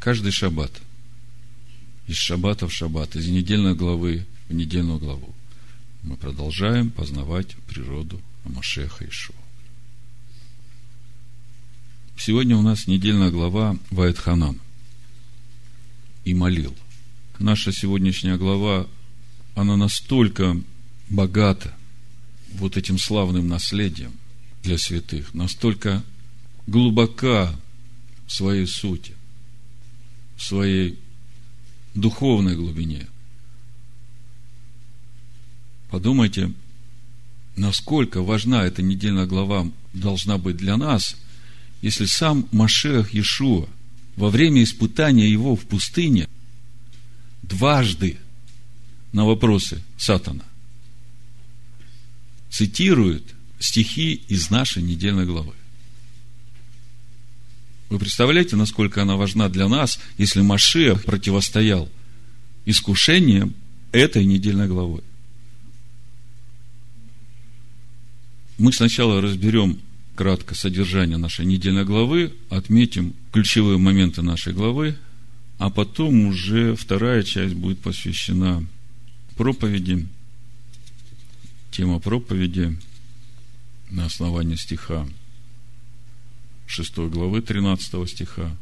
каждый шаббат, из шаббата в шаббат, из недельной главы в недельную главу, мы продолжаем познавать природу Амашеха Ишуа. Сегодня у нас недельная глава Вайтханан. И молил. Наша сегодняшняя глава, она настолько богата вот этим славным наследием для святых, настолько глубока в своей сути, в своей духовной глубине. Подумайте, насколько важна эта недельная глава должна быть для нас – если сам Машех Иешуа во время испытания его в пустыне дважды на вопросы Сатана цитирует стихи из нашей недельной главы. Вы представляете, насколько она важна для нас, если Машех противостоял искушениям этой недельной главой? Мы сначала разберем кратко содержание нашей недельной главы, отметим ключевые моменты нашей главы, а потом уже вторая часть будет посвящена проповеди. Тема проповеди на основании стиха 6 главы 13 стиха.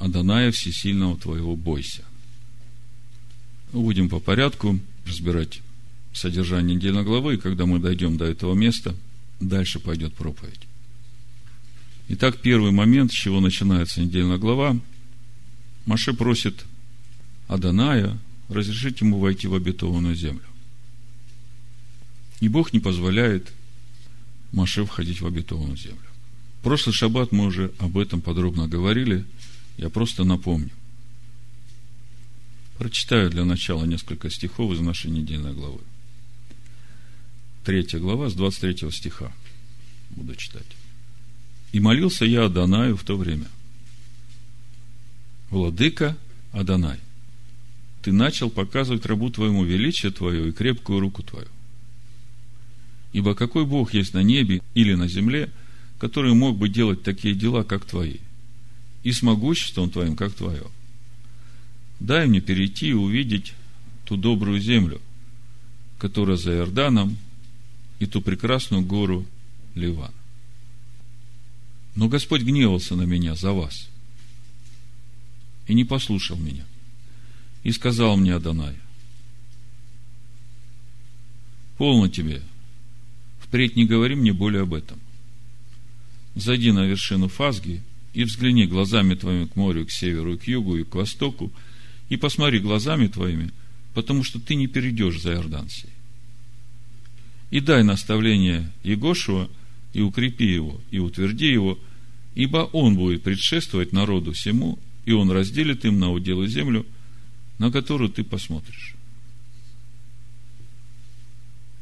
Аданая Всесильного твоего бойся. Будем по порядку разбирать содержание недельной главы, и когда мы дойдем до этого места, дальше пойдет проповедь. Итак, первый момент, с чего начинается недельная глава. Маше просит Аданая разрешить ему войти в обетованную землю. И Бог не позволяет Маше входить в обетованную землю. В прошлый шаббат мы уже об этом подробно говорили. Я просто напомню. Прочитаю для начала несколько стихов из нашей недельной главы. 3 глава, с 23 стиха. Буду читать. «И молился я Адонаю в то время. Владыка Адонай, ты начал показывать рабу твоему величие твое и крепкую руку твою. Ибо какой Бог есть на небе или на земле, который мог бы делать такие дела, как твои, и с могуществом твоим, как твое? Дай мне перейти и увидеть ту добрую землю, которая за Иорданом, и ту прекрасную гору Ливан. Но Господь гневался на меня за вас и не послушал меня. И сказал мне Адонай, полно тебе, впредь не говори мне более об этом. Зайди на вершину Фазги и взгляни глазами твоими к морю, к северу, к югу и к востоку, и посмотри глазами твоими, потому что ты не перейдешь за Иордан сей и дай наставление Егошуа, и укрепи его, и утверди его, ибо он будет предшествовать народу всему, и он разделит им на удел и землю, на которую ты посмотришь.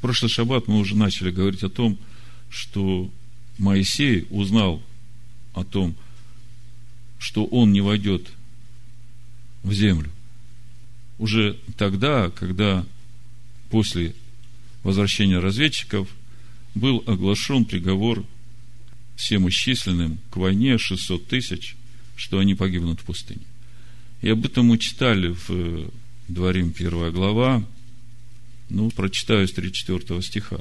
Прошлый шаббат мы уже начали говорить о том, что Моисей узнал о том, что он не войдет в землю. Уже тогда, когда после возвращения разведчиков был оглашен приговор всем исчисленным к войне 600 тысяч, что они погибнут в пустыне. И об этом мы читали в э, Дворим первая глава, ну, прочитаю с 34 стиха.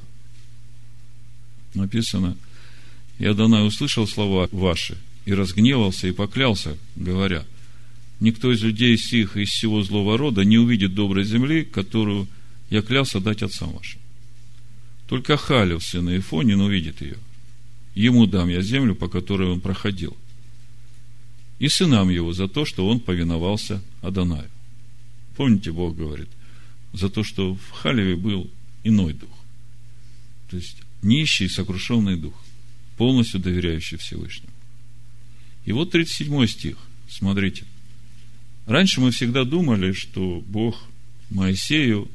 Написано, «И Адонай услышал слова ваши, и разгневался, и поклялся, говоря, никто из людей сих из всего злого рода не увидит доброй земли, которую я клялся дать отцам вашим. Только Халев, сын Ифонин, увидит ее. Ему дам я землю, по которой он проходил. И сынам его за то, что он повиновался Адонаю. Помните, Бог говорит, за то, что в Халеве был иной дух. То есть, нищий, сокрушенный дух, полностью доверяющий Всевышнему. И вот 37 стих, смотрите. Раньше мы всегда думали, что Бог Моисею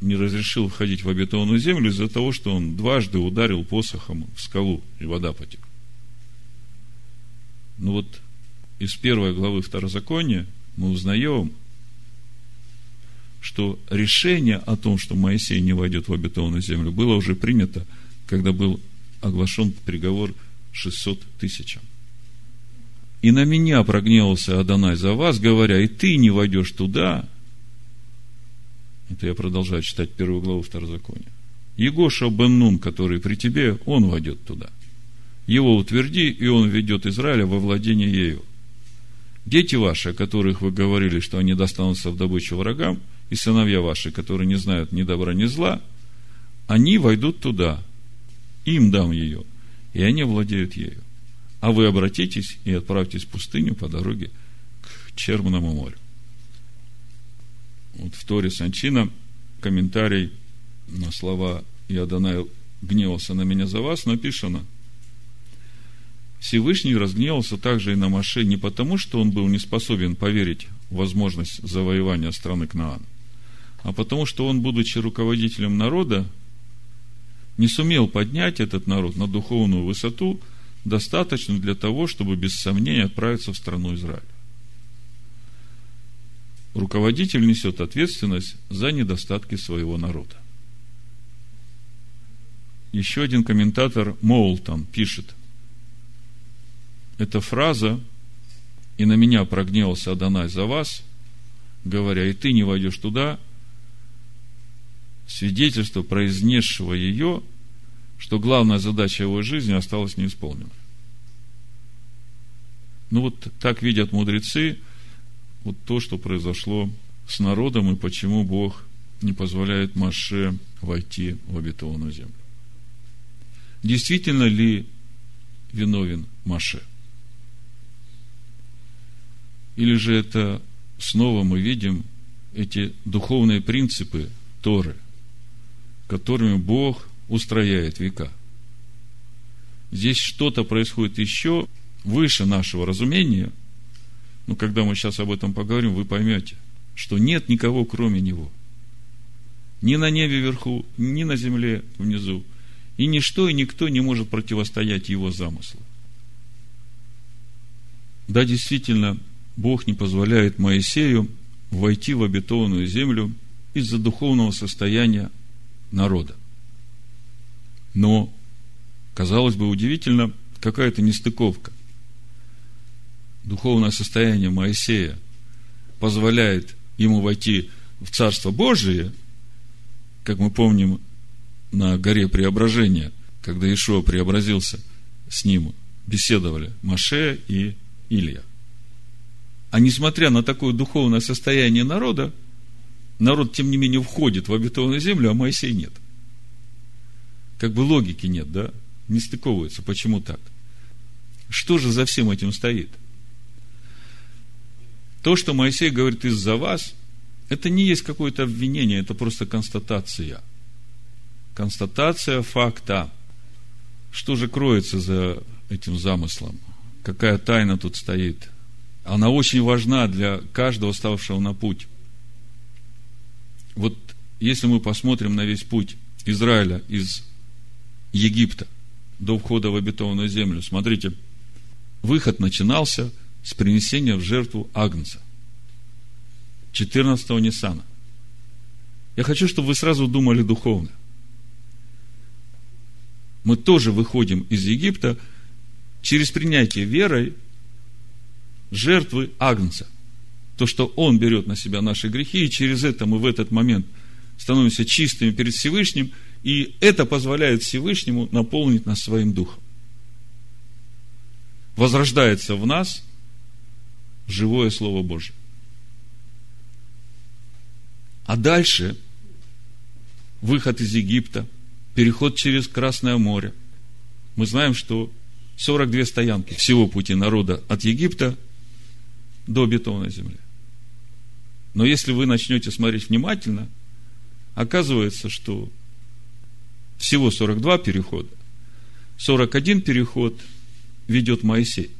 не разрешил входить в обетованную землю из-за того, что он дважды ударил посохом в скалу, и вода потекла. Ну вот из первой главы Второзакония мы узнаем, что решение о том, что Моисей не войдет в обетованную землю, было уже принято, когда был оглашен приговор 600 тысячам. И на меня прогневался Адонай за вас, говоря, и ты не войдешь туда. Это я продолжаю читать первую главу Второзакония. Егоша Беннун, который при тебе, он войдет туда. Его утверди, и он ведет Израиля во владение ею. Дети ваши, о которых вы говорили, что они достанутся в добычу врагам, и сыновья ваши, которые не знают ни добра, ни зла, они войдут туда, им дам ее, и они владеют ею. А вы обратитесь и отправьтесь в пустыню по дороге к Черному морю. Вот в Торе Санчина комментарий на слова «И гневался на меня за вас» написано Всевышний разгневался также и на Маше не потому, что он был не способен поверить в возможность завоевания страны Кнаан, а потому, что он, будучи руководителем народа, не сумел поднять этот народ на духовную высоту, достаточную для того, чтобы без сомнения отправиться в страну Израиля. Руководитель несет ответственность за недостатки своего народа. Еще один комментатор Моултон пишет, эта фраза «И на меня прогневался Адонай за вас», говоря, «И ты не войдешь туда», свидетельство произнесшего ее, что главная задача его жизни осталась неисполненной. Ну вот так видят мудрецы вот то, что произошло с народом и почему Бог не позволяет Маше войти в обетованную землю. Действительно ли виновен Маше? Или же это снова мы видим эти духовные принципы Торы, которыми Бог устрояет века. Здесь что-то происходит еще выше нашего разумения, но когда мы сейчас об этом поговорим, вы поймете, что нет никого, кроме Него. Ни на небе вверху, ни на земле внизу. И ничто и никто не может противостоять Его замыслу. Да, действительно, Бог не позволяет Моисею войти в обетованную землю из-за духовного состояния народа. Но, казалось бы, удивительно, какая-то нестыковка. Духовное состояние Моисея позволяет ему войти в Царство Божие, как мы помним на горе Преображения, когда Ишуа преобразился с ним, беседовали Маше и Илья – а несмотря на такое духовное состояние народа, народ, тем не менее, входит в обетованную землю, а Моисей нет. Как бы логики нет, да? Не стыковывается. Почему так? Что же за всем этим стоит? То, что Моисей говорит из-за вас, это не есть какое-то обвинение, это просто констатация. Констатация факта. Что же кроется за этим замыслом? Какая тайна тут стоит? она очень важна для каждого ставшего на путь. Вот если мы посмотрим на весь путь Израиля из Египта до входа в обетованную землю, смотрите, выход начинался с принесения в жертву Агнца, 14-го Ниссана. Я хочу, чтобы вы сразу думали духовно. Мы тоже выходим из Египта через принятие верой жертвы Агнца. То, что Он берет на себя наши грехи, и через это мы в этот момент становимся чистыми перед Всевышним, и это позволяет Всевышнему наполнить нас своим духом. Возрождается в нас живое Слово Божье. А дальше выход из Египта, переход через Красное море. Мы знаем, что 42 стоянки всего пути народа от Египта до бетонной земли. Но если вы начнете смотреть внимательно, оказывается, что всего 42 перехода, 41 переход ведет Моисей.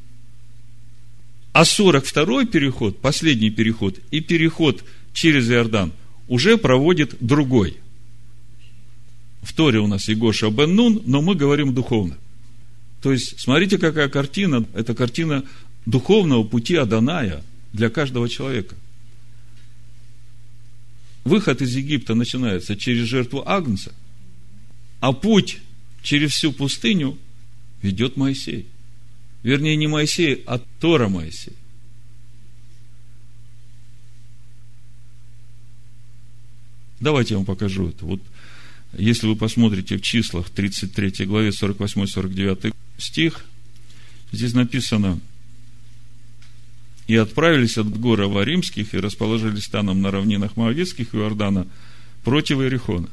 А 42 переход, последний переход и переход через Иордан уже проводит другой. В Торе у нас Егоша бен Нун, но мы говорим духовно. То есть, смотрите, какая картина. Это картина духовного пути Аданая для каждого человека. Выход из Египта начинается через жертву Агнца, а путь через всю пустыню ведет Моисей. Вернее, не Моисей, а Тора Моисей. Давайте я вам покажу это. Вот если вы посмотрите в числах 33 главе 48-49 стих, здесь написано, «И отправились от гора Варимских и расположились станом на равнинах Моавицких и Иордана против Иерихона.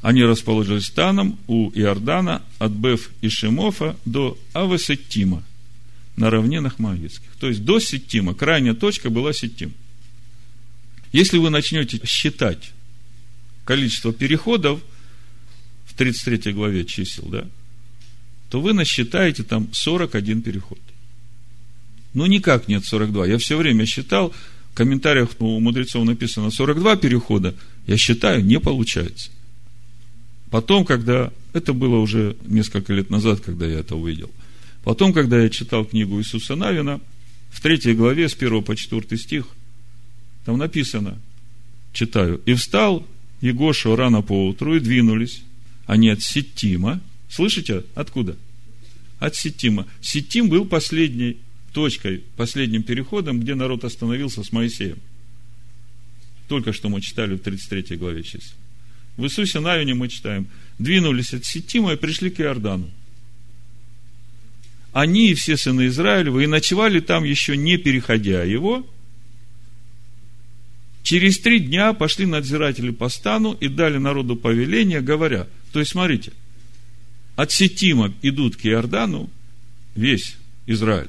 Они расположились станом у Иордана от Беф и Шимофа до Авесеттима на равнинах Моавицких. То есть до Сеттима, крайняя точка была Сеттим. Если вы начнете считать количество переходов в 33 главе чисел, да, то вы насчитаете там 41 переход. Ну, никак нет 42. Я все время считал, в комментариях у мудрецов написано 42 перехода, я считаю, не получается. Потом, когда, это было уже несколько лет назад, когда я это увидел, потом, когда я читал книгу Иисуса Навина, в третьей главе, с 1 по 4 стих, там написано, читаю, «И встал Егошу рано поутру и двинулись. Они от Ситтима. Слышите, откуда? От Ситтима. Ситтим был последней точкой, последним переходом, где народ остановился с Моисеем. Только что мы читали в 33 главе чисел. В Иисусе Навине мы читаем, двинулись от Ситтима и пришли к Иордану. Они и все сыны Израилева и ночевали там еще не переходя его – Через три дня пошли надзиратели по стану и дали народу повеление, говоря, то есть, смотрите, от Сетима идут к Иордану весь Израиль,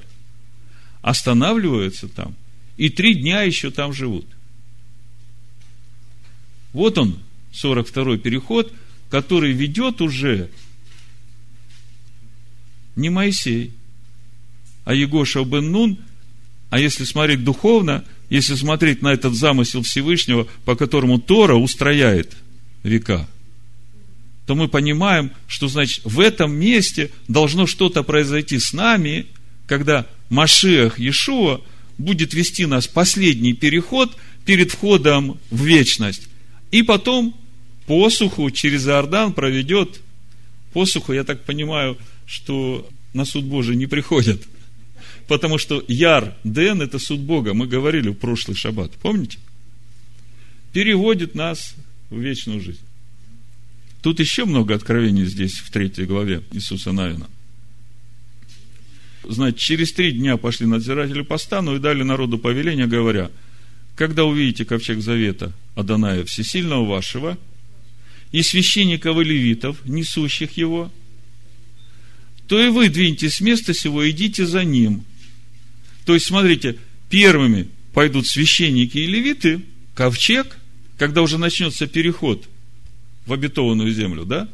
останавливаются там, и три дня еще там живут. Вот он, 42-й переход, который ведет уже не Моисей, а Егоша бен Нун, а если смотреть духовно – если смотреть на этот замысел Всевышнего, по которому Тора устрояет века, то мы понимаем, что значит в этом месте должно что-то произойти с нами, когда Машиах Иешуа будет вести нас последний переход перед входом в вечность. И потом посуху через Иордан проведет посуху, я так понимаю, что на суд Божий не приходят – Потому что Яр Ден – это суд Бога. Мы говорили в прошлый шаббат. Помните? Переводит нас в вечную жизнь. Тут еще много откровений здесь, в третьей главе Иисуса Навина. Значит, через три дня пошли надзиратели по стану и дали народу повеление, говоря, когда увидите ковчег завета Аданая Всесильного вашего и священников и левитов, несущих его, то и вы двиньтесь с места сего и идите за ним, то есть, смотрите, первыми пойдут священники и левиты, ковчег, когда уже начнется переход в обетованную землю, да?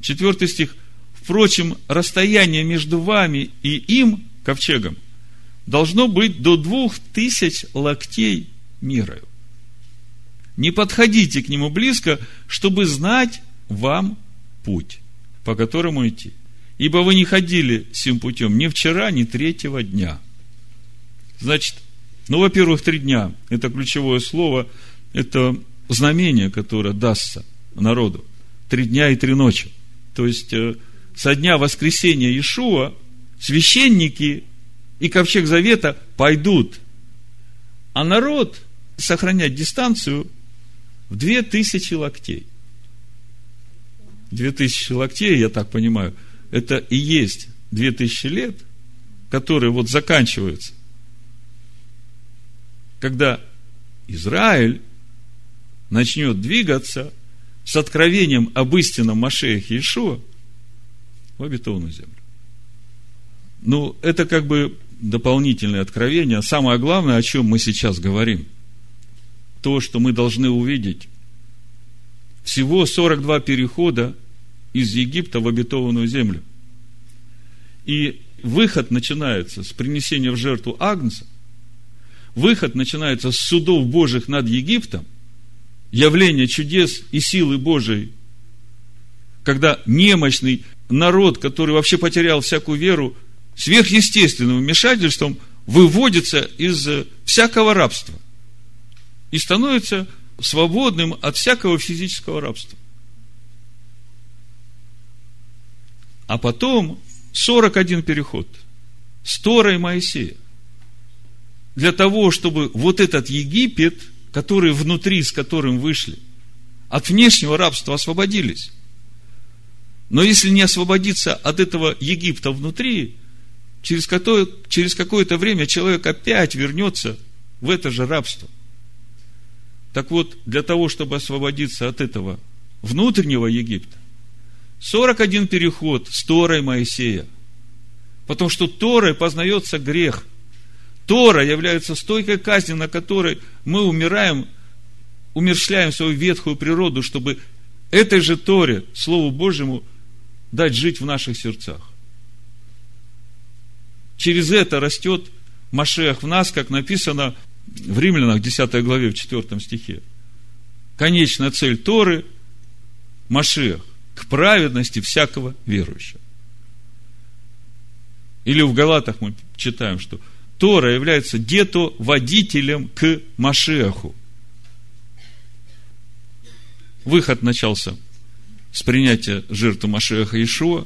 Четвертый стих. Впрочем, расстояние между вами и им, ковчегом, должно быть до двух тысяч локтей мирою. Не подходите к нему близко, чтобы знать вам путь, по которому идти. Ибо вы не ходили сим путем ни вчера, ни третьего дня. Значит, ну, во-первых, три дня – это ключевое слово, это знамение, которое дастся народу. Три дня и три ночи. То есть, э, со дня воскресения Иешуа священники и ковчег завета пойдут, а народ сохранять дистанцию в две тысячи локтей. Две тысячи локтей, я так понимаю – это и есть две тысячи лет, которые вот заканчиваются, когда Израиль начнет двигаться с откровением об истинном Машеях Иешуа в обетованную землю. Ну, это как бы дополнительное откровение. Самое главное, о чем мы сейчас говорим, то, что мы должны увидеть. Всего 42 перехода из Египта в обетованную землю. И выход начинается с принесения в жертву Агнца, выход начинается с судов Божьих над Египтом, явление чудес и силы Божией, когда немощный народ, который вообще потерял всякую веру, сверхъестественным вмешательством выводится из всякого рабства и становится свободным от всякого физического рабства. А потом 41 переход с Торой Моисея. Для того, чтобы вот этот Египет, который внутри, с которым вышли, от внешнего рабства освободились. Но если не освободиться от этого Египта внутри, через, какое, через какое-то время человек опять вернется в это же рабство. Так вот, для того, чтобы освободиться от этого внутреннего Египта, 41 переход с Торой Моисея. Потому что Торой познается грех. Тора является стойкой казни, на которой мы умираем, умершляем свою ветхую природу, чтобы этой же Торе, Слову Божьему, дать жить в наших сердцах. Через это растет Машех в нас, как написано в Римлянах 10 главе, в 4 стихе. Конечная цель Торы – Машех к праведности всякого верующего. Или в Галатах мы читаем, что Тора является дето водителем к Машеху. Выход начался с принятия жертвы Машеха Ишуа.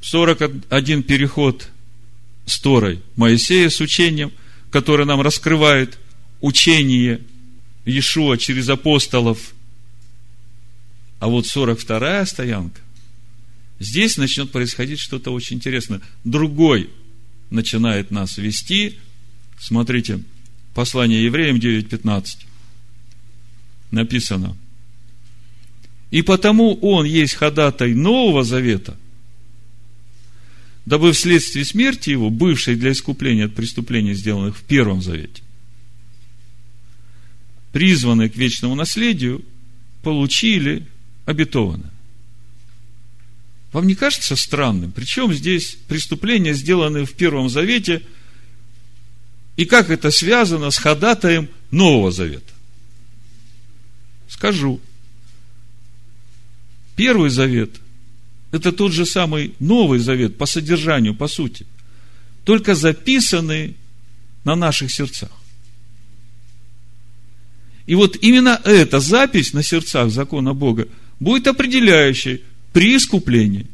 41 переход с Торой Моисея с учением, который нам раскрывает учение Иешуа через апостолов – а вот 42-я стоянка, здесь начнет происходить что-то очень интересное. Другой начинает нас вести. Смотрите, послание евреям 9.15. Написано. И потому он есть ходатай Нового Завета, дабы вследствие смерти его, бывшей для искупления от преступлений, сделанных в Первом Завете, призванные к вечному наследию, получили обетовано. Вам не кажется странным? Причем здесь преступления, сделанные в Первом Завете, и как это связано с ходатаем Нового Завета? Скажу. Первый Завет – это тот же самый Новый Завет по содержанию, по сути, только записанный на наших сердцах. И вот именно эта запись на сердцах закона Бога – будет определяющей при искуплении.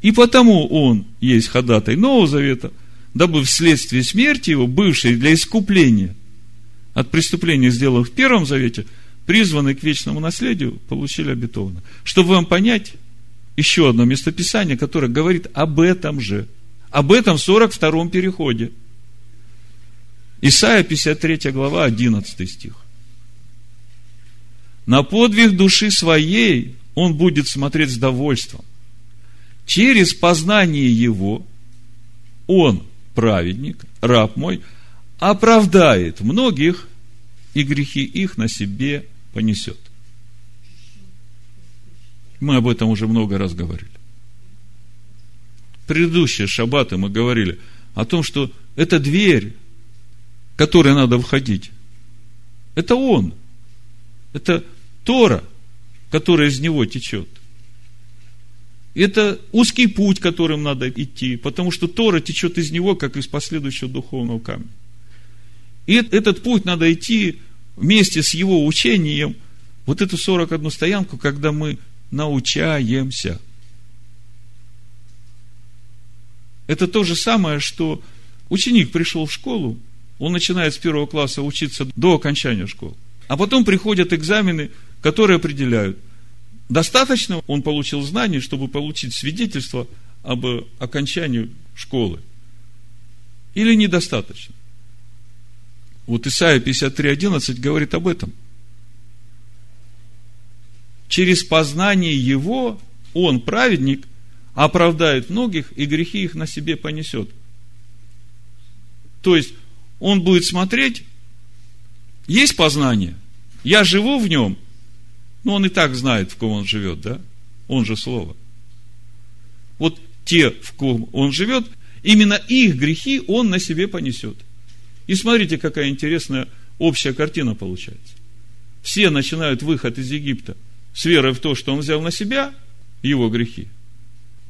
И потому он есть ходатай Нового Завета, дабы вследствие смерти его, бывшей для искупления от преступления, сделанных в Первом Завете, призванные к вечному наследию, получили обетованно. Чтобы вам понять, еще одно местописание, которое говорит об этом же. Об этом в 42-м переходе. Исайя 53 глава, 11 стих. На подвиг души своей он будет смотреть с довольством. Через познание его он, праведник, раб мой, оправдает многих, и грехи их на себе понесет. Мы об этом уже много раз говорили. Предыдущие шаббаты мы говорили о том, что это дверь, которой надо входить. Это Он. Это Тора, которая из него течет. Это узкий путь, которым надо идти, потому что Тора течет из него, как из последующего духовного камня. И этот путь надо идти вместе с его учением, вот эту 41 стоянку, когда мы научаемся. Это то же самое, что ученик пришел в школу, он начинает с первого класса учиться до окончания школы. А потом приходят экзамены, которые определяют, достаточно он получил знаний, чтобы получить свидетельство об окончании школы. Или недостаточно. Вот Исайя 53.11 говорит об этом. Через познание его он, праведник, оправдает многих, и грехи их на себе понесет. То есть, он будет смотреть есть познание. Я живу в нем. Но он и так знает, в ком он живет, да? Он же Слово. Вот те, в ком он живет, именно их грехи он на себе понесет. И смотрите, какая интересная общая картина получается. Все начинают выход из Египта с верой в то, что он взял на себя его грехи.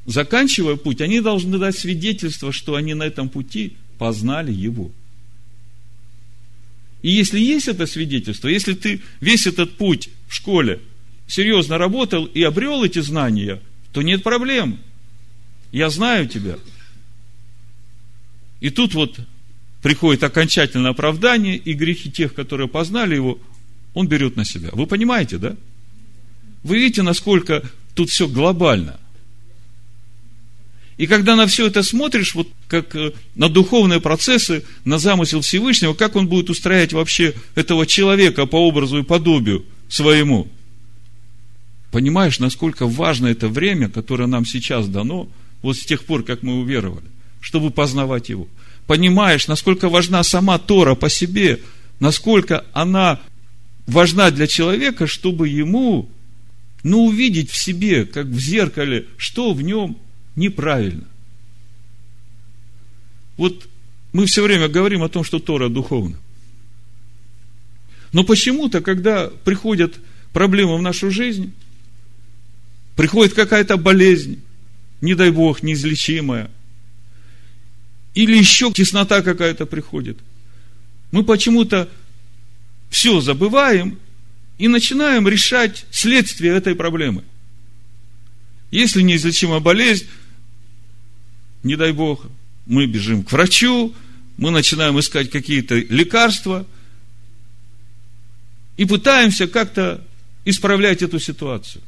Заканчивая путь, они должны дать свидетельство, что они на этом пути познали его. И если есть это свидетельство, если ты весь этот путь в школе серьезно работал и обрел эти знания то нет проблем. Я знаю тебя. И тут вот приходит окончательное оправдание, и грехи тех, которые познали его, он берет на себя. Вы понимаете, да? Вы видите, насколько тут все глобально. И когда на все это смотришь, вот как э, на духовные процессы, на замысел Всевышнего, как он будет устроять вообще этого человека по образу и подобию своему, понимаешь, насколько важно это время, которое нам сейчас дано, вот с тех пор, как мы уверовали, чтобы познавать его. Понимаешь, насколько важна сама Тора по себе, насколько она важна для человека, чтобы ему но увидеть в себе, как в зеркале, что в нем неправильно. Вот мы все время говорим о том, что Тора духовна. Но почему-то, когда приходят проблемы в нашу жизнь, приходит какая-то болезнь, не дай Бог, неизлечимая, или еще теснота какая-то приходит, мы почему-то все забываем и начинаем решать следствие этой проблемы. Если неизлечимая болезнь, не дай Бог, мы бежим к врачу, мы начинаем искать какие-то лекарства и пытаемся как-то исправлять эту ситуацию.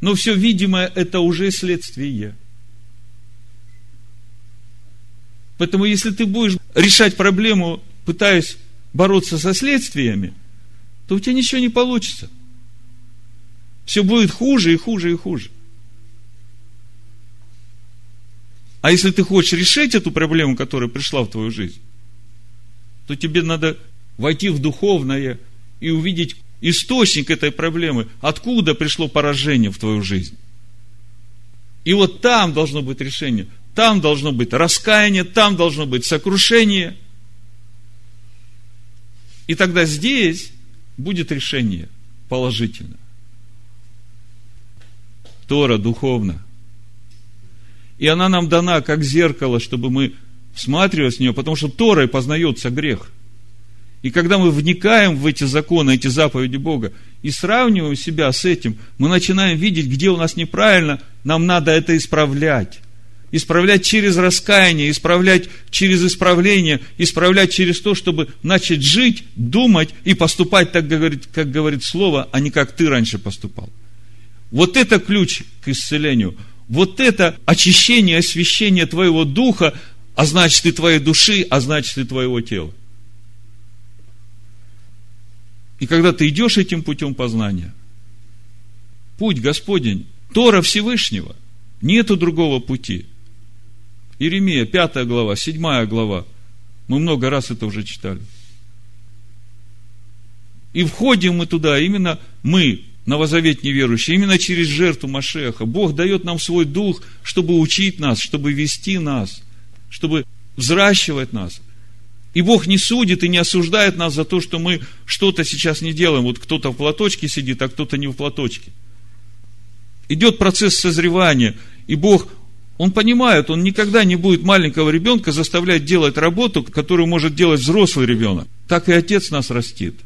Но все видимое это уже следствие. Поэтому, если ты будешь решать проблему пытаясь бороться со следствиями, то у тебя ничего не получится. Все будет хуже и хуже и хуже. А если ты хочешь решить эту проблему, которая пришла в твою жизнь, то тебе надо войти в духовное и увидеть источник этой проблемы, откуда пришло поражение в твою жизнь. И вот там должно быть решение, там должно быть раскаяние, там должно быть сокрушение – и тогда здесь будет решение положительно. Тора духовно. И она нам дана как зеркало, чтобы мы всматривались в нее, потому что Торой познается грех. И когда мы вникаем в эти законы, эти заповеди Бога, и сравниваем себя с этим, мы начинаем видеть, где у нас неправильно, нам надо это исправлять исправлять через раскаяние, исправлять через исправление, исправлять через то, чтобы начать жить, думать и поступать так, как говорит, как говорит Слово, а не как ты раньше поступал. Вот это ключ к исцелению. Вот это очищение, освящение твоего духа, а значит и твоей души, а значит и твоего тела. И когда ты идешь этим путем познания, путь Господень, Тора Всевышнего, нету другого пути – Иеремия, 5 глава, 7 глава. Мы много раз это уже читали. И входим мы туда, именно мы, новозаветные верующие, именно через жертву Машеха. Бог дает нам свой дух, чтобы учить нас, чтобы вести нас, чтобы взращивать нас. И Бог не судит и не осуждает нас за то, что мы что-то сейчас не делаем. Вот кто-то в платочке сидит, а кто-то не в платочке. Идет процесс созревания, и Бог он понимает, он никогда не будет маленького ребенка заставлять делать работу, которую может делать взрослый ребенок. Так и отец нас растит.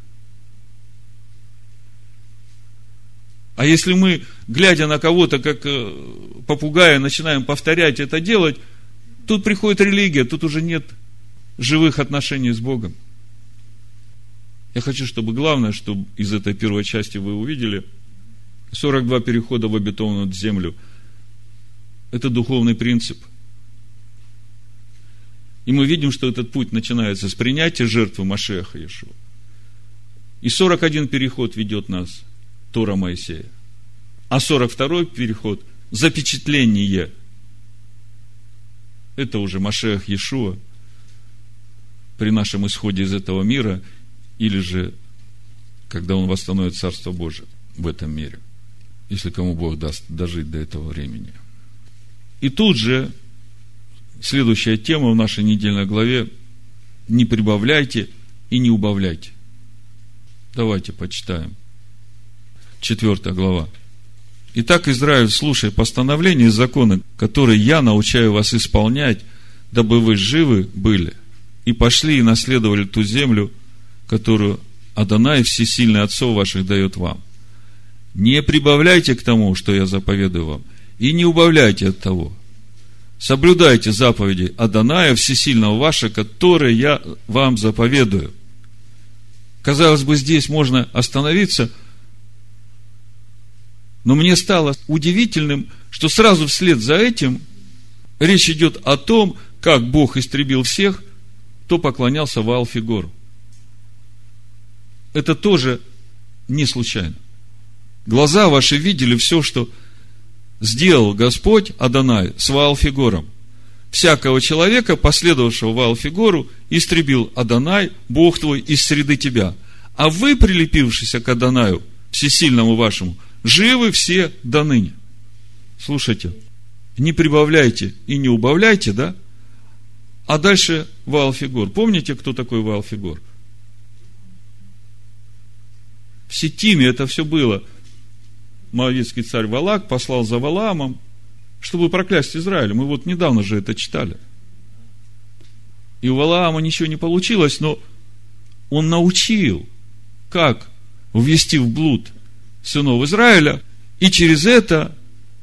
А если мы, глядя на кого-то, как э, попугая, начинаем повторять это делать, тут приходит религия, тут уже нет живых отношений с Богом. Я хочу, чтобы главное, чтобы из этой первой части вы увидели, 42 перехода в обетованную землю – это духовный принцип. И мы видим, что этот путь начинается с принятия жертвы Машеха Иешуа. И 41 переход ведет нас Тора Моисея. А 42 переход – запечатление. Это уже Машех Иешуа при нашем исходе из этого мира, или же, когда Он восстановит Царство Божие в этом мире, если кому Бог даст дожить до этого времени. И тут же следующая тема в нашей недельной главе не прибавляйте и не убавляйте. Давайте почитаем. Четвертая глава. Итак, Израиль, слушай постановления и законы, которые я научаю вас исполнять, дабы вы живы были, и пошли и наследовали ту землю, которую Адонай Всесильный Отцов ваших дает вам. Не прибавляйте к тому, что я заповедую вам, и не убавляйте от того. Соблюдайте заповеди Аданая Всесильного вашего, которые я вам заповедую. Казалось бы, здесь можно остановиться, но мне стало удивительным, что сразу вслед за этим речь идет о том, как Бог истребил всех, кто поклонялся Ваалфигору. Это тоже не случайно. Глаза ваши видели все, что сделал Господь Адонай с Ваалфигором. Всякого человека, последовавшего Ваалфигору, истребил Адонай, Бог твой, из среды тебя. А вы, прилепившись к Адонаю, всесильному вашему, живы все до ныне. Слушайте, не прибавляйте и не убавляйте, да? А дальше Ваалфигор. Помните, кто такой Ваалфигор? В Сетиме это все было – Моавитский царь Валак послал за Валаамом, чтобы проклясть Израиль. Мы вот недавно же это читали. И у Валаама ничего не получилось, но он научил, как ввести в блуд сынов Израиля, и через это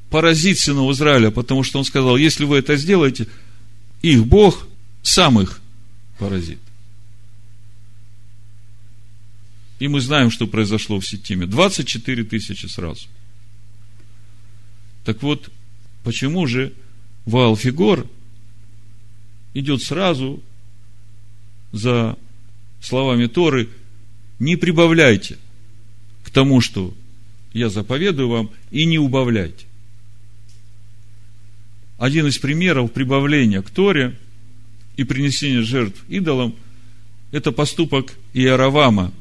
поразить сынов Израиля, потому что он сказал, если вы это сделаете, их Бог сам их поразит. И мы знаем, что произошло в Сетиме. 24 тысячи сразу – так вот, почему же Ваалфигор идет сразу за словами Торы, не прибавляйте к тому, что я заповедую вам, и не убавляйте. Один из примеров прибавления к Торе и принесения жертв идолам – это поступок Иеравама,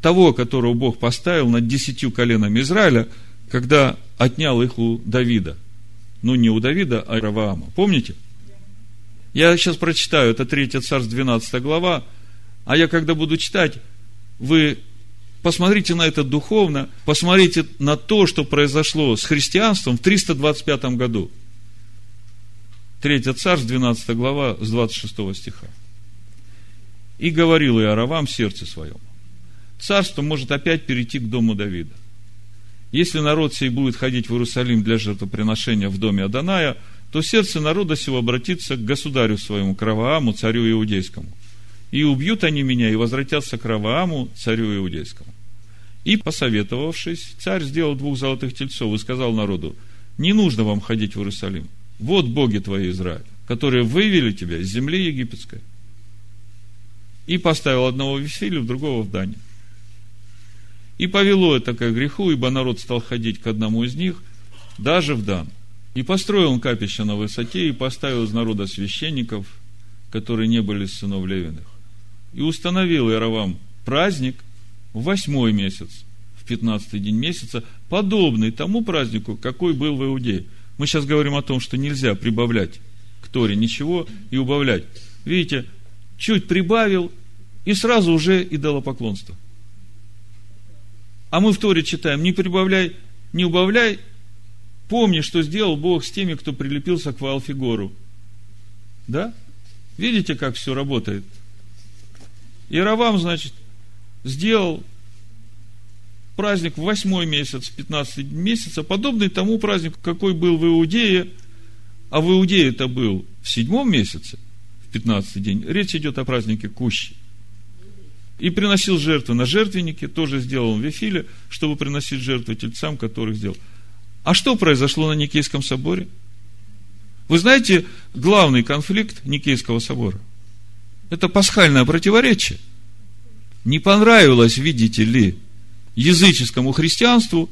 того, которого Бог поставил над десятью коленами Израиля – когда отнял их у Давида. Ну, не у Давида, а у Раваама. Помните? Я сейчас прочитаю, это 3 царств, 12 глава, а я когда буду читать, вы посмотрите на это духовно, посмотрите на то, что произошло с христианством в 325 году. 3 царств, 12 глава, с 26 стиха. «И говорил Иоравам в сердце своем, царство может опять перейти к дому Давида. Если народ сей будет ходить в Иерусалим для жертвоприношения в доме Аданая, то сердце народа сего обратится к государю своему, к царю иудейскому. И убьют они меня, и возвратятся к Равааму, царю иудейскому. И, посоветовавшись, царь сделал двух золотых тельцов и сказал народу, не нужно вам ходить в Иерусалим. Вот боги твои, Израиль, которые вывели тебя из земли египетской. И поставил одного в Вифиле, другого в Дане. И повело это к греху, ибо народ стал ходить к одному из них, даже в Дан. И построил он капище на высоте, и поставил из народа священников, которые не были сынов Левиных. И установил Яровам праздник в восьмой месяц, в пятнадцатый день месяца, подобный тому празднику, какой был в Иудее. Мы сейчас говорим о том, что нельзя прибавлять к Торе ничего и убавлять. Видите, чуть прибавил, и сразу уже идолопоклонство. А мы в Торе читаем, не прибавляй, не убавляй, помни, что сделал Бог с теми, кто прилепился к Ваалфигору. Да? Видите, как все работает? Иеравам, значит, сделал праздник в восьмой месяц, 15 месяца, подобный тому празднику, какой был в Иудее, а в Иудее это был в седьмом месяце, в 15 день. Речь идет о празднике Кущи и приносил жертвы на жертвеннике, тоже сделал в Вифиле, чтобы приносить жертвы тельцам, которых сделал. А что произошло на Никейском соборе? Вы знаете, главный конфликт Никейского собора – это пасхальное противоречие. Не понравилось, видите ли, языческому христианству,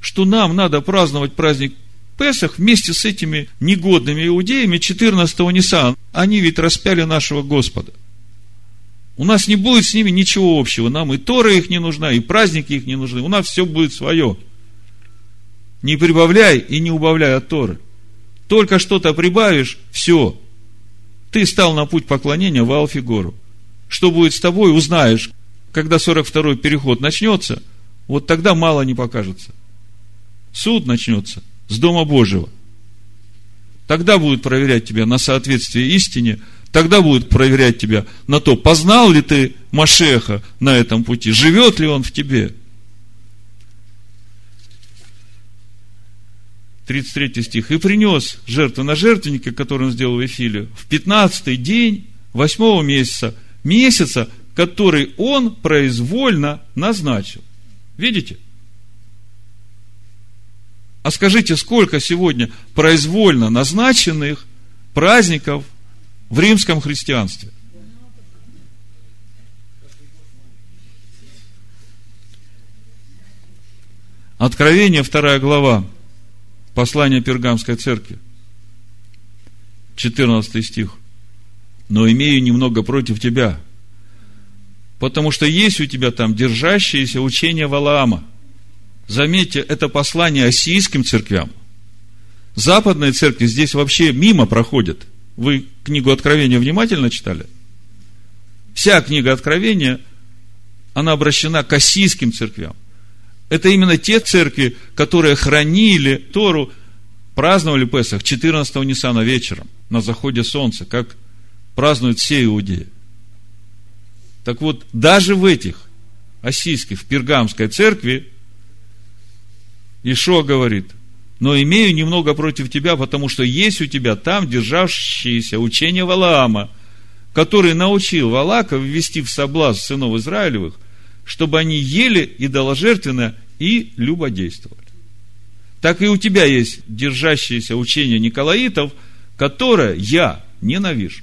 что нам надо праздновать праздник Песах вместе с этими негодными иудеями 14-го Ниссана. Они ведь распяли нашего Господа. У нас не будет с ними ничего общего. Нам и Тора их не нужна, и праздники их не нужны. У нас все будет свое. Не прибавляй и не убавляй от Торы. Только что-то прибавишь, все. Ты стал на путь поклонения в Алфигору. Что будет с тобой, узнаешь. Когда 42-й переход начнется, вот тогда мало не покажется. Суд начнется с Дома Божьего. Тогда будут проверять тебя на соответствие истине – Тогда будет проверять тебя на то, познал ли ты Машеха на этом пути, живет ли он в тебе. 33 стих, и принес жертву на жертвеннике, который он сделал в Эфиле, в 15 день 8 месяца, месяца, который он произвольно назначил. Видите? А скажите, сколько сегодня произвольно назначенных праздников в римском христианстве? Откровение, вторая глава, послание Пергамской церкви, 14 стих. «Но имею немного против тебя, потому что есть у тебя там держащееся учение Валаама». Заметьте, это послание осийским церквям. Западные церкви здесь вообще мимо проходят. Вы книгу Откровения внимательно читали? Вся книга Откровения, она обращена к осийским церквям. Это именно те церкви, которые хранили Тору, праздновали Песах 14-го Ниссана вечером, на заходе солнца, как празднуют все иудеи. Так вот, даже в этих осийских, в Пергамской церкви, Ишо говорит, но имею немного против тебя, потому что есть у тебя там держащиеся учение Валаама, который научил Валака ввести в соблазн сынов Израилевых – чтобы они ели идоложертвенно и любодействовали. Так и у тебя есть держащееся учение Николаитов, которое я ненавижу.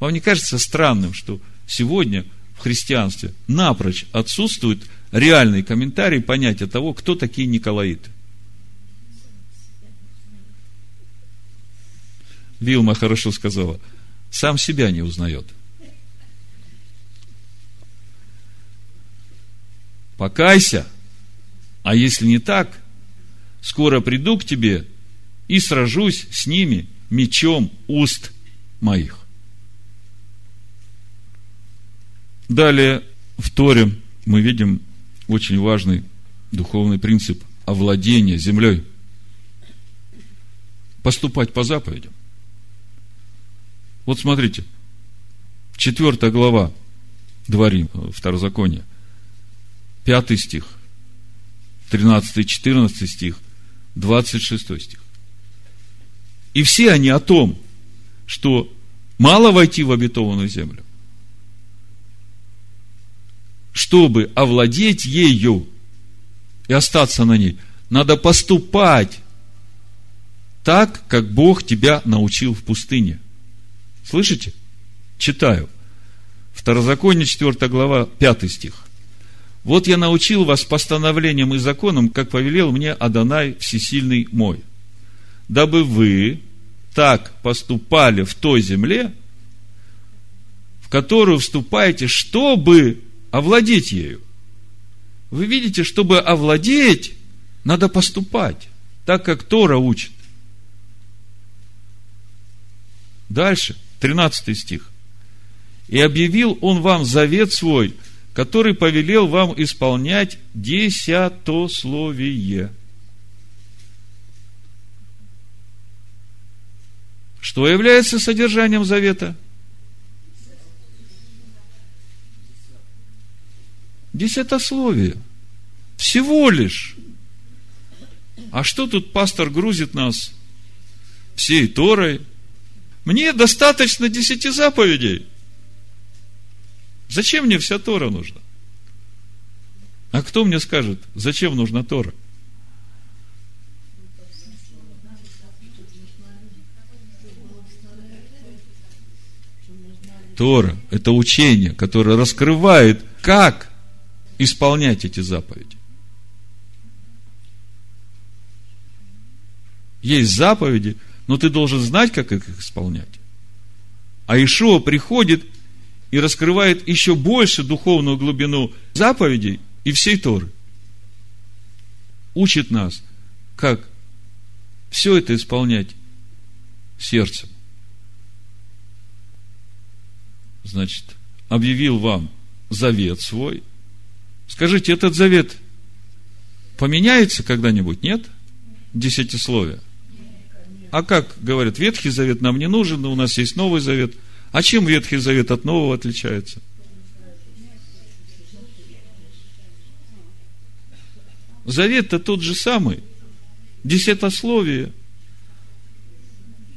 Вам не кажется странным, что сегодня в христианстве напрочь отсутствует реальный комментарий понятия того, кто такие Николаиты? Вилма хорошо сказала, сам себя не узнает – покайся, а если не так, скоро приду к тебе и сражусь с ними мечом уст моих. Далее в Торе мы видим очень важный духовный принцип овладения землей. Поступать по заповедям. Вот смотрите, четвертая глава Дворим, Второзакония. Пятый стих, 13-14 стих, 26 стих. И все они о том, что мало войти в обетованную землю, чтобы овладеть ею и остаться на ней, надо поступать так, как Бог тебя научил в пустыне. Слышите? Читаю. Второзаконие, 4 глава, 5 стих. Вот я научил вас постановлениям и законам, как повелел мне Адонай Всесильный мой, дабы вы так поступали в той земле, в которую вступаете, чтобы овладеть ею. Вы видите, чтобы овладеть, надо поступать, так как Тора учит. Дальше, 13 стих. И объявил он вам завет свой – который повелел вам исполнять десятословие. Что является содержанием завета? Десятословие. Всего лишь. А что тут пастор грузит нас всей Торой? Мне достаточно десяти заповедей. Зачем мне вся Тора нужна? А кто мне скажет, зачем нужна Тора? Тора – это учение, которое раскрывает, как исполнять эти заповеди. Есть заповеди, но ты должен знать, как их исполнять. А Ишуа приходит и раскрывает еще больше духовную глубину заповедей и всей Торы. Учит нас, как все это исполнять сердцем. Значит, объявил вам завет свой. Скажите, этот завет поменяется когда-нибудь, нет? Десятисловие. А как говорят, Ветхий Завет нам не нужен, у нас есть Новый Завет – а чем Ветхий Завет от Нового отличается? Завет-то тот же самый. Десятословие.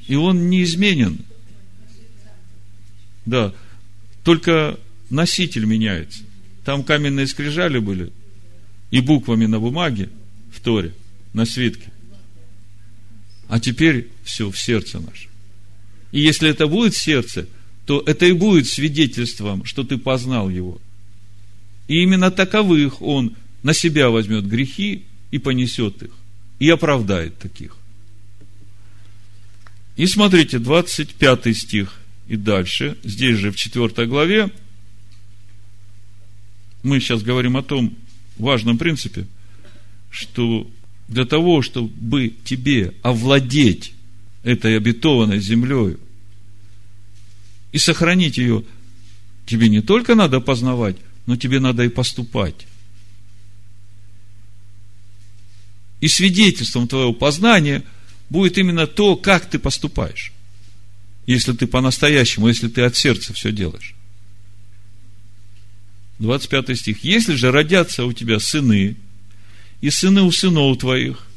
И он не изменен. Да. Только носитель меняется. Там каменные скрижали были. И буквами на бумаге, в Торе, на свитке. А теперь все в сердце наше. И если это будет сердце, то это и будет свидетельством, что ты познал его. И именно таковых он на себя возьмет грехи и понесет их, и оправдает таких. И смотрите, 25 стих и дальше, здесь же в 4 главе, мы сейчас говорим о том важном принципе, что для того, чтобы тебе овладеть этой обетованной землей и сохранить ее, тебе не только надо познавать, но тебе надо и поступать. И свидетельством твоего познания будет именно то, как ты поступаешь. Если ты по-настоящему, если ты от сердца все делаешь. 25 стих. Если же родятся у тебя сыны, и сыны у сынов твоих,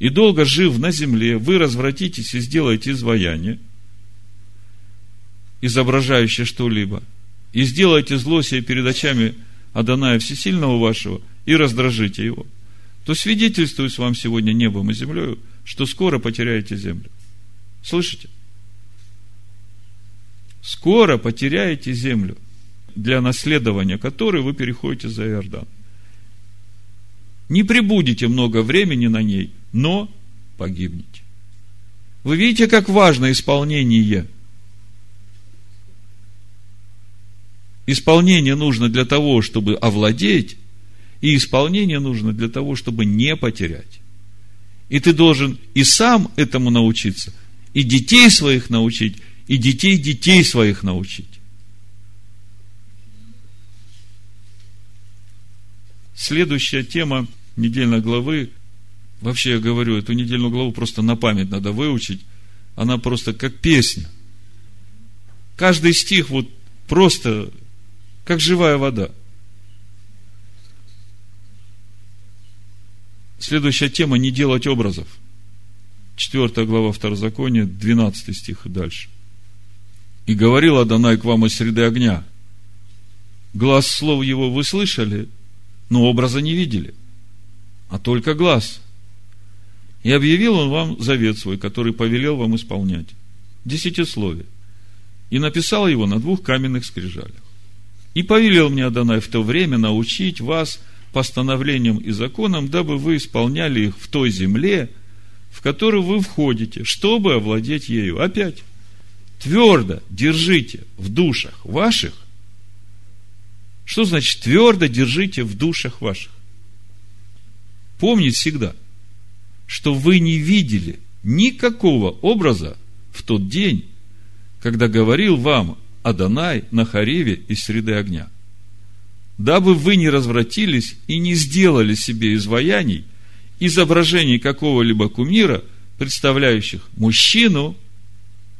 и долго жив на земле, вы развратитесь и сделаете изваяние, изображающее что-либо, и сделаете зло себе перед очами Адоная Всесильного вашего, и раздражите его, то свидетельствуюсь вам сегодня небом и землею, что скоро потеряете землю. Слышите? Скоро потеряете землю, для наследования которой вы переходите за Иордан не прибудете много времени на ней, но погибнете. Вы видите, как важно исполнение. Исполнение нужно для того, чтобы овладеть, и исполнение нужно для того, чтобы не потерять. И ты должен и сам этому научиться, и детей своих научить, и детей детей своих научить. Следующая тема недельной главы, вообще я говорю, эту недельную главу просто на память надо выучить, она просто как песня. Каждый стих вот просто как живая вода. Следующая тема – не делать образов. Четвертая глава Второзакония, 12 стих и дальше. «И говорил Адонай к вам из среды огня. Глаз слов его вы слышали, но образа не видели а только глаз. И объявил он вам завет свой, который повелел вам исполнять. Десятисловие. И написал его на двух каменных скрижалях. И повелел мне Адонай в то время научить вас постановлениям и законам, дабы вы исполняли их в той земле, в которую вы входите, чтобы овладеть ею. Опять, твердо держите в душах ваших. Что значит твердо держите в душах ваших? помнить всегда, что вы не видели никакого образа в тот день, когда говорил вам Адонай на Хариве из среды огня. Дабы вы не развратились и не сделали себе изваяний, изображений какого-либо кумира, представляющих мужчину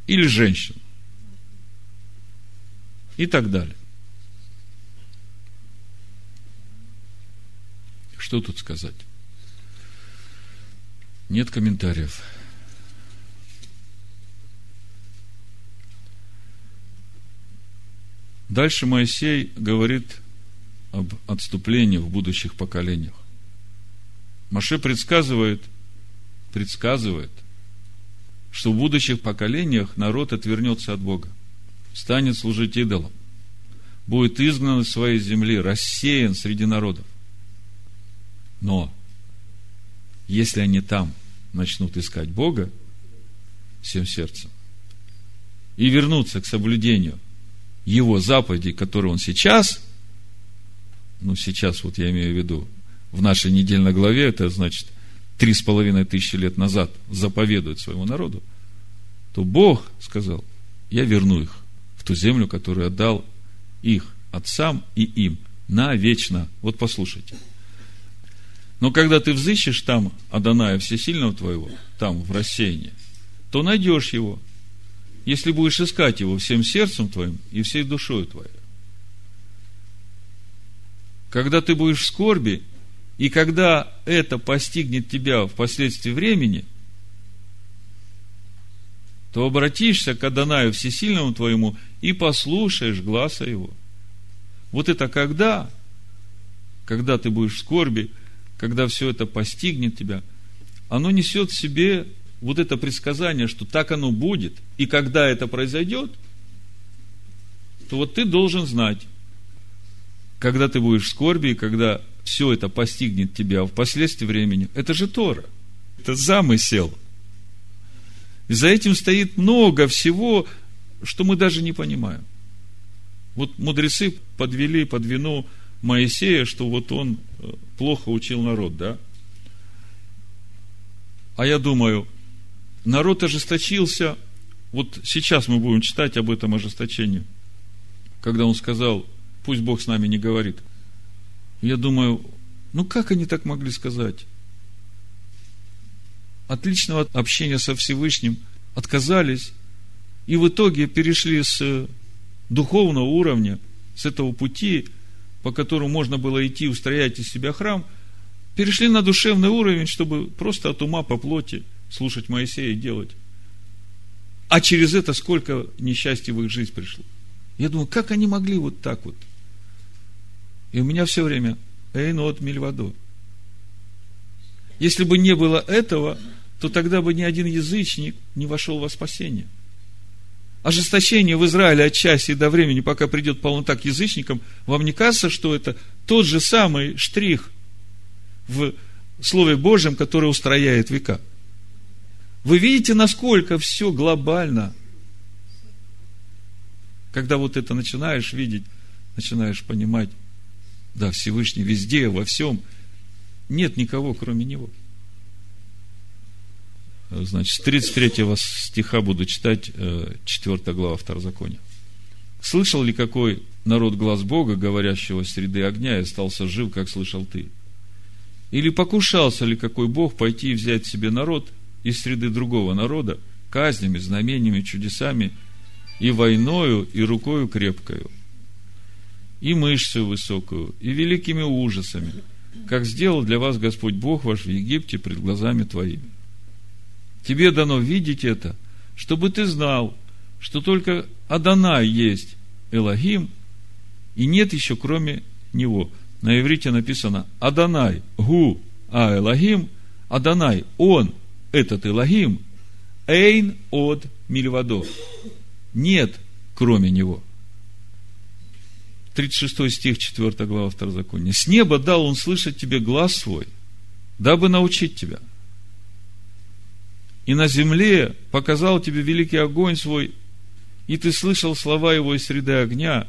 или женщину. И так далее. Что тут сказать? Нет комментариев. Дальше Моисей говорит об отступлении в будущих поколениях. Маше предсказывает, предсказывает, что в будущих поколениях народ отвернется от Бога, станет служить идолам, будет изгнан из своей земли, рассеян среди народов. Но если они там начнут искать Бога всем сердцем и вернуться к соблюдению Его заповедей, которые Он сейчас, ну, сейчас вот я имею в виду, в нашей недельной главе, это значит, три с половиной тысячи лет назад заповедует своему народу, то Бог сказал, я верну их в ту землю, которую отдал их отцам и им навечно. Вот послушайте – но когда ты взыщешь там Адоная Всесильного твоего, там, в рассеянии, то найдешь его, если будешь искать его всем сердцем твоим и всей душой твоей. Когда ты будешь в скорби И когда это постигнет тебя впоследствии времени, то обратишься к Адонаю Всесильному твоему и послушаешь гласа его. Вот это когда? Когда ты будешь в скорби, когда все это постигнет тебя, оно несет в себе вот это предсказание, что так оно будет, и когда это произойдет, то вот ты должен знать, когда ты будешь в скорби, и когда все это постигнет тебя впоследствии времени, это же Тора. Это замысел. И за этим стоит много всего, что мы даже не понимаем. Вот мудрецы подвели под вину Моисея, что вот он плохо учил народ, да? А я думаю, народ ожесточился. Вот сейчас мы будем читать об этом ожесточении. Когда он сказал, пусть Бог с нами не говорит. Я думаю, ну как они так могли сказать? Отличного общения со Всевышним отказались и в итоге перешли с духовного уровня, с этого пути, по которому можно было идти, устроять из себя храм, перешли на душевный уровень, чтобы просто от ума по плоти слушать Моисея и делать. А через это сколько несчастья в их жизнь пришло. Я думаю, как они могли вот так вот? И у меня все время Эйнот Мильвадо. Если бы не было этого, то тогда бы ни один язычник не вошел во спасение. Ожесточение в Израиле от части до времени, пока придет полнота к язычникам, вам не кажется, что это тот же самый штрих в Слове Божьем, который устрояет века? Вы видите, насколько все глобально. Когда вот это начинаешь видеть, начинаешь понимать, да, Всевышний везде, во всем. Нет никого, кроме Него. Значит, с 33 стиха буду читать 4 э, глава Второзакония. Слышал ли какой народ глаз Бога, говорящего среды огня, и остался жив, как слышал ты? Или покушался ли какой Бог пойти и взять себе народ из среды другого народа, казнями, знамениями, чудесами, и войною, и рукою крепкою, и мышцу высокую, и великими ужасами, как сделал для вас Господь Бог ваш в Египте пред глазами твоими. Тебе дано видеть это, чтобы ты знал, что только Адонай есть Элогим, и нет еще кроме него. На иврите написано Адонай, Гу, А Элогим, Адонай, Он, этот Элогим, Эйн от Мильвадо. Нет кроме него. 36 стих, 4 глава Второзакония. С неба дал он слышать тебе глаз свой, дабы научить тебя. И на земле показал тебе великий огонь свой, и ты слышал слова его из среды огня.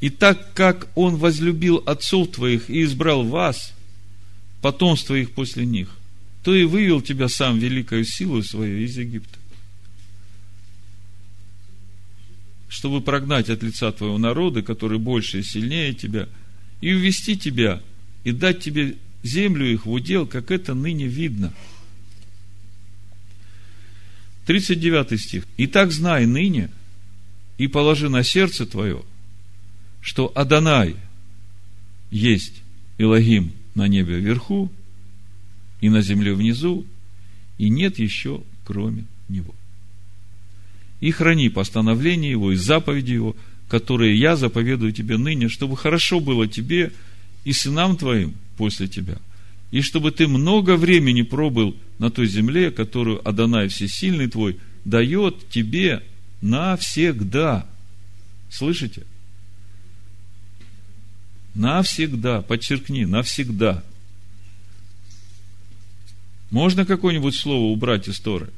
И так как он возлюбил отцов твоих и избрал вас, потомство их после них, то и вывел тебя сам великою силой свою из Египта. чтобы прогнать от лица твоего народа, который больше и сильнее тебя, и увести тебя, и дать тебе землю их в удел, как это ныне видно. 39 стих. И так знай ныне, и положи на сердце твое, что Адонай есть Илогим на небе вверху и на земле внизу, и нет еще кроме него и храни постановления его и заповеди его, которые я заповедую тебе ныне, чтобы хорошо было тебе и сынам твоим после тебя, и чтобы ты много времени пробыл на той земле, которую Адонай Всесильный твой дает тебе навсегда. Слышите? Навсегда, подчеркни, навсегда. Можно какое-нибудь слово убрать из Торы?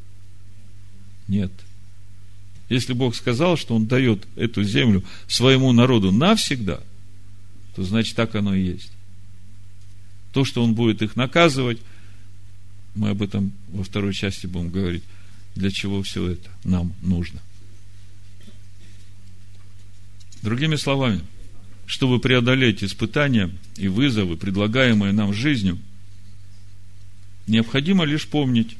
Нет. – если Бог сказал, что Он дает эту землю своему народу навсегда, то значит так оно и есть. То, что Он будет их наказывать, мы об этом во второй части будем говорить, для чего все это нам нужно. Другими словами, чтобы преодолеть испытания и вызовы, предлагаемые нам жизнью, необходимо лишь помнить,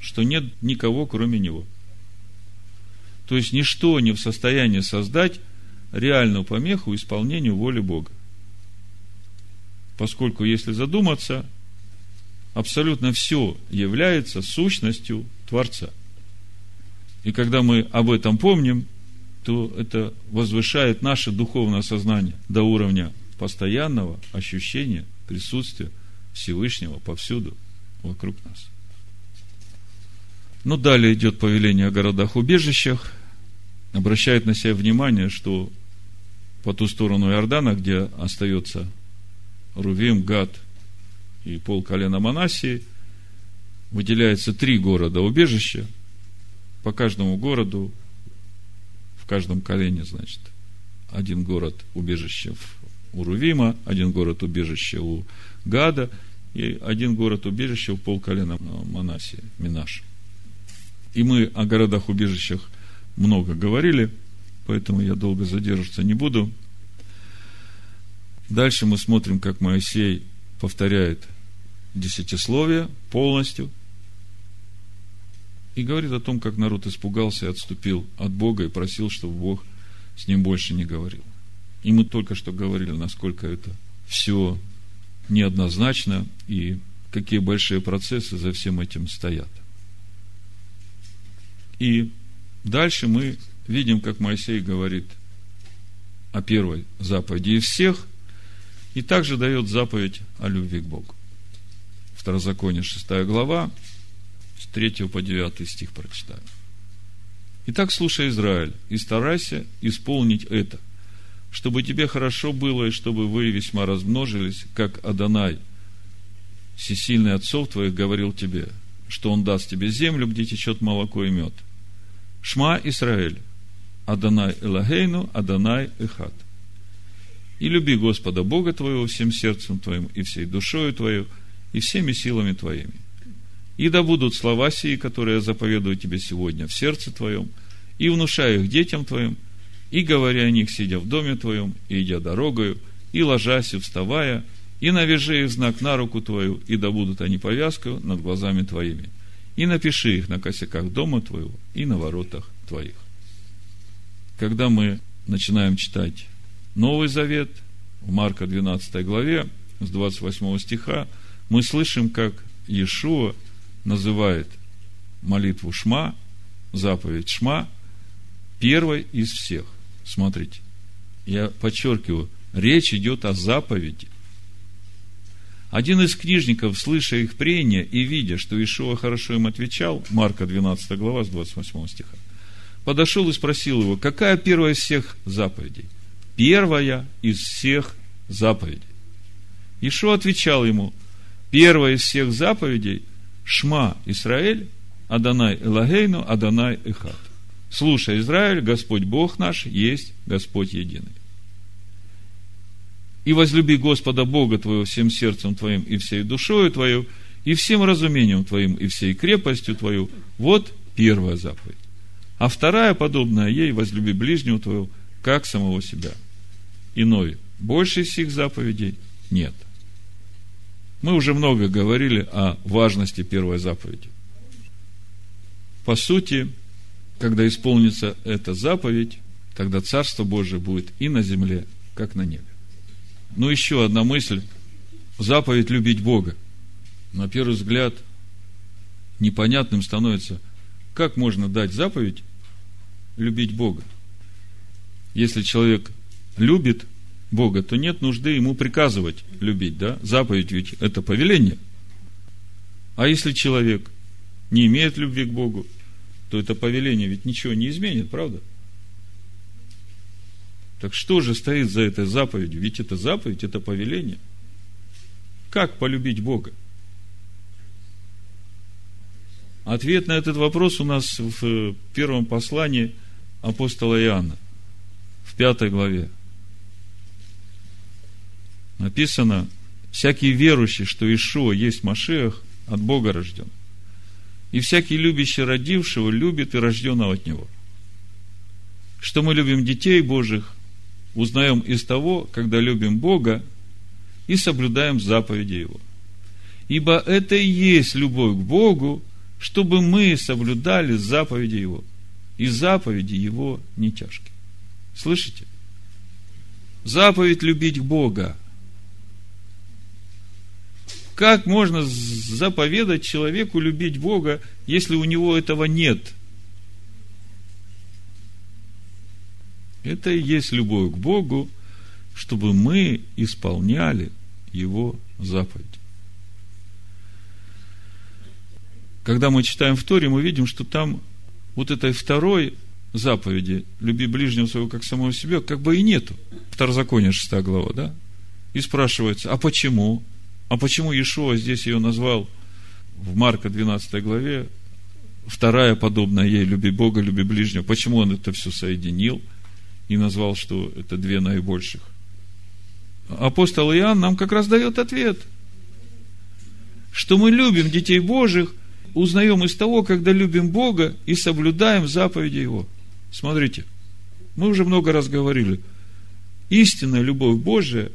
что нет никого, кроме Него – то есть ничто не в состоянии создать реальную помеху исполнению воли Бога. Поскольку, если задуматься, абсолютно все является сущностью Творца. И когда мы об этом помним, то это возвышает наше духовное сознание до уровня постоянного ощущения присутствия Всевышнего повсюду вокруг нас. Ну, далее идет повеление о городах-убежищах. Обращает на себя внимание, что по ту сторону Иордана, где остается Рувим, Гад и пол колена Манасии, выделяется три города-убежища. По каждому городу, в каждом колене, значит, один город-убежище у Рувима, один город-убежище у Гада и один город-убежище у пол колена Манасии, Минаш. И мы о городах-убежищах много говорили, поэтому я долго задерживаться не буду. Дальше мы смотрим, как Моисей повторяет десятисловие полностью и говорит о том, как народ испугался и отступил от Бога и просил, чтобы Бог с ним больше не говорил. И мы только что говорили, насколько это все неоднозначно и какие большие процессы за всем этим стоят. И дальше мы видим, как Моисей говорит о первой заповеди из всех, и также дает заповедь о любви к Богу. Второзаконие, 6 глава, с 3 по 9 стих прочитаю. Итак, слушай, Израиль, и старайся исполнить это, чтобы тебе хорошо было, и чтобы вы весьма размножились, как Адонай, всесильный отцов твоих, говорил тебе, что он даст тебе землю, где течет молоко и мед – Шма Исраэль, Адонай Элагейну, Адонай Эхат. И люби Господа Бога твоего всем сердцем твоим, и всей душою твою, и всеми силами твоими. И да будут слова сии, которые я заповедую тебе сегодня в сердце твоем, и внушаю их детям твоим, и говоря о них, сидя в доме твоем, и идя дорогою, и ложась, и вставая, и навяжи их знак на руку твою, и да будут они повязкою над глазами твоими – и напиши их на косяках дома твоего и на воротах твоих. Когда мы начинаем читать Новый Завет, в Марка 12 главе, с 28 стиха, мы слышим, как Иешуа называет молитву Шма, заповедь Шма, первой из всех. Смотрите, я подчеркиваю, речь идет о заповеди, один из книжников, слыша их прения и видя, что Ишуа хорошо им отвечал, Марка 12 глава с 28 стиха, подошел и спросил его, какая первая из всех заповедей? Первая из всех заповедей. Ишуа отвечал ему, первая из всех заповедей – Шма Израиль, Адонай Элагейну, Адонай Эхат. Слушай, Израиль, Господь Бог наш есть Господь единый и возлюби Господа Бога твоего всем сердцем твоим и всей душою твою, и всем разумением твоим и всей крепостью твою. Вот первая заповедь. А вторая, подобная ей, возлюби ближнего твоего, как самого себя. Иной, больше сих заповедей нет. Мы уже много говорили о важности первой заповеди. По сути, когда исполнится эта заповедь, тогда Царство Божие будет и на земле, как на небе. Ну, еще одна мысль. Заповедь любить Бога. На первый взгляд, непонятным становится, как можно дать заповедь любить Бога. Если человек любит Бога, то нет нужды ему приказывать любить, да? Заповедь ведь это повеление. А если человек не имеет любви к Богу, то это повеление ведь ничего не изменит, правда? Так что же стоит за этой заповедью? Ведь это заповедь, это повеление. Как полюбить Бога? Ответ на этот вопрос у нас в первом послании апостола Иоанна, в пятой главе. Написано, всякий верующий, что Ишуа есть Машех, от Бога рожден. И всякий любящий родившего любит и рожденного от Него. Что мы любим детей Божьих, узнаем из того, когда любим Бога и соблюдаем заповеди Его. Ибо это и есть любовь к Богу, чтобы мы соблюдали заповеди Его. И заповеди Его не тяжкие. Слышите? Заповедь любить Бога. Как можно заповедать человеку любить Бога, если у него этого нет? Это и есть любовь к Богу, чтобы мы исполняли Его заповедь. Когда мы читаем в Торе, мы видим, что там вот этой второй заповеди «люби ближнего своего, как самого себя» как бы и нету. Второзаконие, 6 глава, да? И спрашивается, а почему? А почему Иешуа здесь ее назвал в Марка 12 главе, вторая подобная ей «люби Бога, люби ближнего». Почему он это все соединил и назвал, что это две наибольших? Апостол Иоанн нам как раз дает ответ, что мы любим детей Божьих, узнаем из того, когда любим Бога и соблюдаем заповеди Его. Смотрите, мы уже много раз говорили, истинная любовь Божия,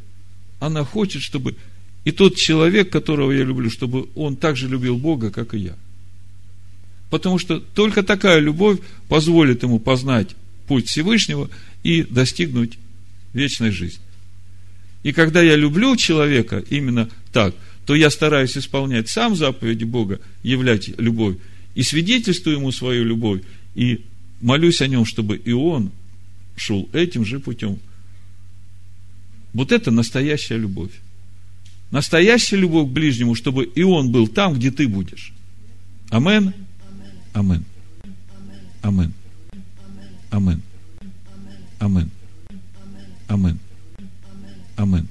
она хочет, чтобы и тот человек, которого я люблю, чтобы он так же любил Бога, как и я. Потому что только такая любовь позволит ему познать путь Всевышнего и достигнуть вечной жизни. И когда я люблю человека именно так, то я стараюсь исполнять сам заповеди Бога, являть любовь, и свидетельствую ему свою любовь, и молюсь о нем, чтобы и он шел этим же путем. Вот это настоящая любовь. Настоящая любовь к ближнему, чтобы и он был там, где ты будешь. Амен. Амен. Амен. Амен. Амен. Амен. Амен.